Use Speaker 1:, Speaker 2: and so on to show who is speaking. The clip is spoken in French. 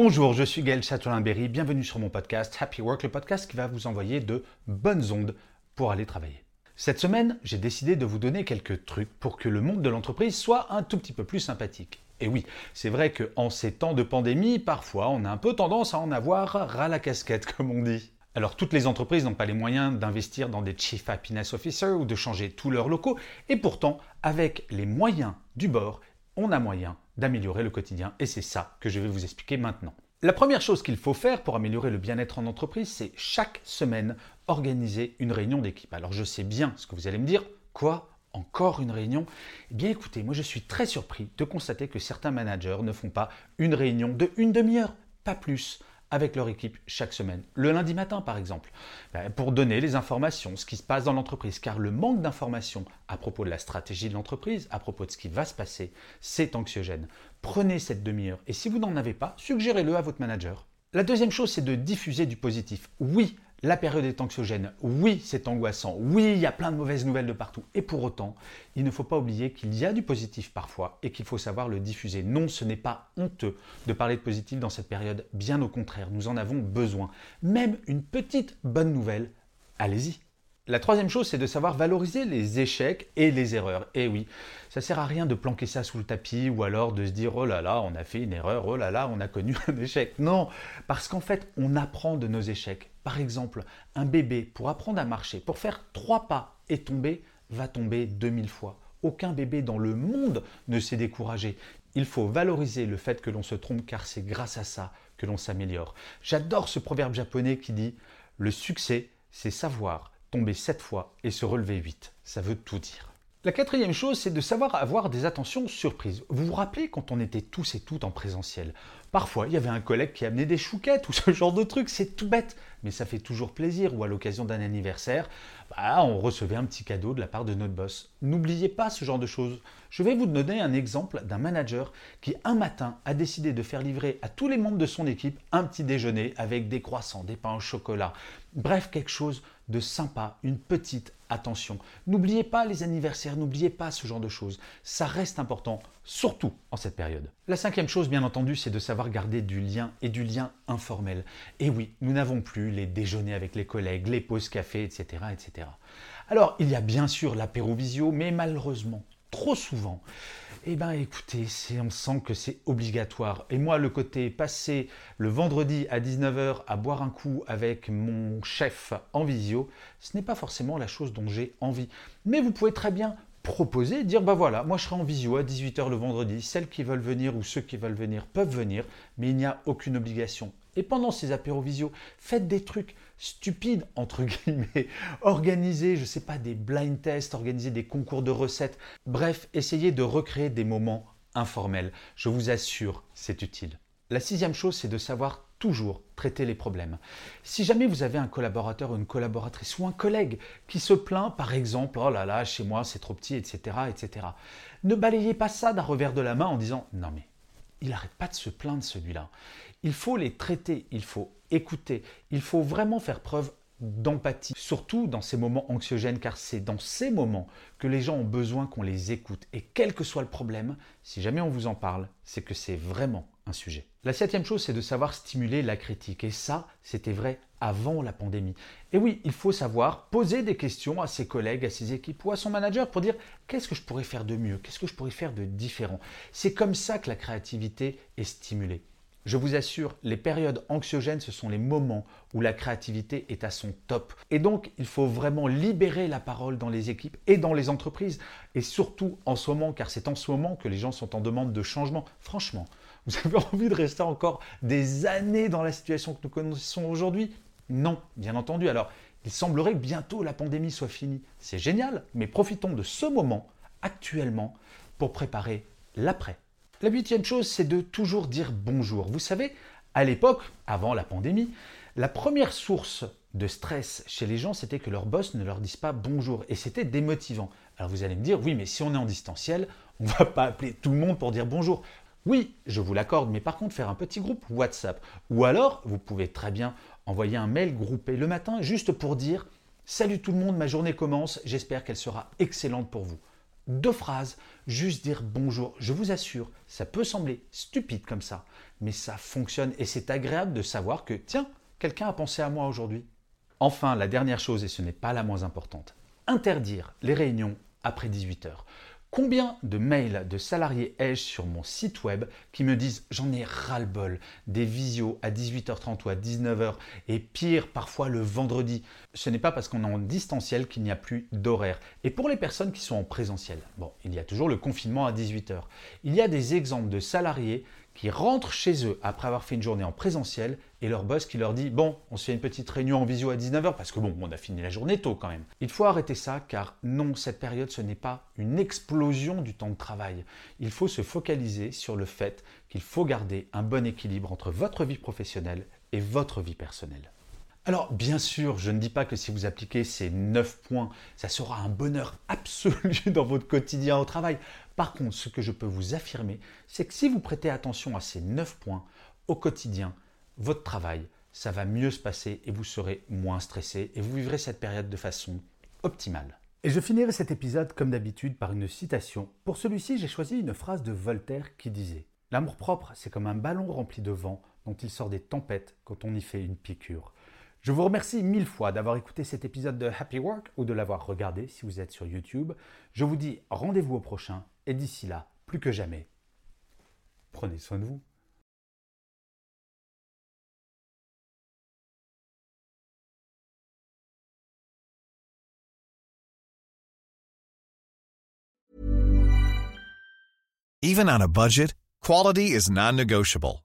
Speaker 1: Bonjour, je suis Gaël Châtelain-Berry. Bienvenue sur mon podcast Happy Work, le podcast qui va vous envoyer de bonnes ondes pour aller travailler. Cette semaine, j'ai décidé de vous donner quelques trucs pour que le monde de l'entreprise soit un tout petit peu plus sympathique. Et oui, c'est vrai qu'en ces temps de pandémie, parfois on a un peu tendance à en avoir ras la casquette, comme on dit. Alors toutes les entreprises n'ont pas les moyens d'investir dans des Chief Happiness Officers ou de changer tous leurs locaux, et pourtant, avec les moyens du bord, on a moyen d'améliorer le quotidien, et c'est ça que je vais vous expliquer maintenant. La première chose qu'il faut faire pour améliorer le bien-être en entreprise, c'est chaque semaine organiser une réunion d'équipe. Alors je sais bien ce que vous allez me dire, quoi? Encore une réunion? Eh bien écoutez, moi je suis très surpris de constater que certains managers ne font pas une réunion de une demi-heure, pas plus, avec leur équipe chaque semaine. Le lundi matin, par exemple, ben, pour donner les informations, ce qui se passe dans l'entreprise. Car le manque d'informations à propos de la stratégie de l'entreprise, à propos de ce qui va se passer, c'est anxiogène. Prenez cette demi-heure et si vous n'en avez pas, suggérez-le à votre manager. La deuxième chose, c'est de diffuser du positif. Oui, la période est anxiogène, oui, c'est angoissant, oui, il y a plein de mauvaises nouvelles de partout. Et pour autant, il ne faut pas oublier qu'il y a du positif parfois et qu'il faut savoir le diffuser. Non, ce n'est pas honteux de parler de positif dans cette période, bien au contraire, nous en avons besoin. Même une petite bonne nouvelle, allez-y. La troisième chose, c'est de savoir valoriser les échecs et les erreurs. Et oui, ça sert à rien de planquer ça sous le tapis ou alors de se dire oh là là, on a fait une erreur, oh là là, on a connu un échec. Non, parce qu'en fait, on apprend de nos échecs. Par exemple, un bébé, pour apprendre à marcher, pour faire trois pas et tomber, va tomber 2000 fois. Aucun bébé dans le monde ne s'est découragé. Il faut valoriser le fait que l'on se trompe car c'est grâce à ça que l'on s'améliore. J'adore ce proverbe japonais qui dit Le succès, c'est savoir tomber 7 fois et se relever 8. Ça veut tout dire. La quatrième chose, c'est de savoir avoir des attentions surprises. Vous vous rappelez quand on était tous et toutes en présentiel Parfois, il y avait un collègue qui amenait des chouquettes ou ce genre de trucs, c'est tout bête, mais ça fait toujours plaisir. Ou à l'occasion d'un anniversaire, bah, on recevait un petit cadeau de la part de notre boss. N'oubliez pas ce genre de choses. Je vais vous donner un exemple d'un manager qui un matin a décidé de faire livrer à tous les membres de son équipe un petit déjeuner avec des croissants, des pains au chocolat, bref quelque chose de sympa, une petite attention. N'oubliez pas les anniversaires, n'oubliez pas ce genre de choses. Ça reste important, surtout en cette période. La cinquième chose, bien entendu, c'est de savoir garder du lien et du lien informel. Et oui, nous n'avons plus les déjeuners avec les collègues, les pauses café, etc.. Alors, il y a bien sûr l'apéro visio, mais malheureusement, trop souvent, eh bien écoutez, on sent que c'est obligatoire. Et moi, le côté passer le vendredi à 19h à boire un coup avec mon chef en visio, ce n'est pas forcément la chose dont j'ai envie. Mais vous pouvez très bien proposer, dire bah voilà, moi je serai en visio à 18h le vendredi, celles qui veulent venir ou ceux qui veulent venir peuvent venir, mais il n'y a aucune obligation. Et pendant ces apéros visio, faites des trucs stupides, entre guillemets. Organisez, je sais pas, des blind tests, organisez des concours de recettes. Bref, essayez de recréer des moments informels. Je vous assure, c'est utile. La sixième chose, c'est de savoir toujours traiter les problèmes. Si jamais vous avez un collaborateur ou une collaboratrice ou un collègue qui se plaint, par exemple, oh là là, chez moi c'est trop petit, etc., etc., ne balayez pas ça d'un revers de la main en disant non mais il n'arrête pas de se plaindre celui-là. Il faut les traiter, il faut écouter, il faut vraiment faire preuve d'empathie, surtout dans ces moments anxiogènes, car c'est dans ces moments que les gens ont besoin qu'on les écoute. Et quel que soit le problème, si jamais on vous en parle, c'est que c'est vraiment La septième chose, c'est de savoir stimuler la critique. Et ça, c'était vrai avant la pandémie. Et oui, il faut savoir poser des questions à ses collègues, à ses équipes ou à son manager pour dire qu'est-ce que je pourrais faire de mieux, qu'est-ce que je pourrais faire de différent? C'est comme ça que la créativité est stimulée. Je vous assure, les périodes anxiogènes, ce sont les moments où la créativité est à son top. Et donc, il faut vraiment libérer la parole dans les équipes et dans les entreprises. Et surtout en ce moment, car c'est en ce moment que les gens sont en demande de changement. Franchement, vous avez envie de rester encore des années dans la situation que nous connaissons aujourd'hui? Non, bien entendu. Alors, Il semblerait que bientôt la pandémie soit finie. C'est génial, mais profitons de ce moment, actuellement, pour préparer l'après. La huitième chose, c'est de toujours dire bonjour. Vous savez, à l'époque, avant la pandémie, la première source de stress chez les gens, c'était que leur boss ne leur dise pas bonjour. Et c'était démotivant. Alors vous allez me dire, oui, mais si on est en distanciel, on ne va pas appeler tout le monde pour dire bonjour. Oui, je vous l'accorde, mais par contre, faire un petit groupe WhatsApp. Ou alors, vous pouvez très bien envoyer un mail groupé le matin juste pour dire Salut tout le monde, ma journée commence, j'espère qu'elle sera excellente pour vous. Deux phrases, juste dire bonjour. Je vous assure, ça peut sembler stupide comme ça, mais ça fonctionne et c'est agréable de savoir que, tiens, quelqu'un a pensé à moi aujourd'hui. Enfin, la dernière chose, et ce n'est pas la moins importante, interdire les réunions après 18 heures. Combien de mails de salariés ai-je sur mon site web qui me disent j'en ai ras-le-bol des visios à 18h30 ou à 19h et pire parfois le vendredi. Ce n'est pas parce qu'on est en distanciel qu'il n'y a plus d'horaire. Et pour les personnes qui sont en présentiel, bon, il y a toujours le confinement à 18h. Il y a des exemples de salariés qui rentrent chez eux après avoir fait une journée en présentiel et leur boss qui leur dit Bon, on se fait une petite réunion en visio à 19h parce que bon, on a fini la journée tôt quand même. Il faut arrêter ça car non, cette période ce n'est pas une explosion du temps de travail. Il faut se focaliser sur le fait qu'il faut garder un bon équilibre entre votre vie professionnelle et votre vie personnelle. Alors, bien sûr, je ne dis pas que si vous appliquez ces 9 points, ça sera un bonheur absolu dans votre quotidien au travail. Par contre, ce que je peux vous affirmer, c'est que si vous prêtez attention à ces 9 points au quotidien, votre travail, ça va mieux se passer et vous serez moins stressé et vous vivrez cette période de façon optimale. Et je finirai cet épisode comme d'habitude par une citation. Pour celui-ci, j'ai choisi une phrase de Voltaire qui disait L'amour-propre, c'est comme un ballon rempli de vent dont il sort des tempêtes quand on y fait une piqûre. Je vous remercie mille fois d'avoir écouté cet épisode de Happy Work ou de l'avoir regardé si vous êtes sur YouTube. Je vous dis rendez-vous au prochain et d'ici là, plus que jamais, prenez soin de vous.
Speaker 2: Even on a budget, quality is non-negotiable.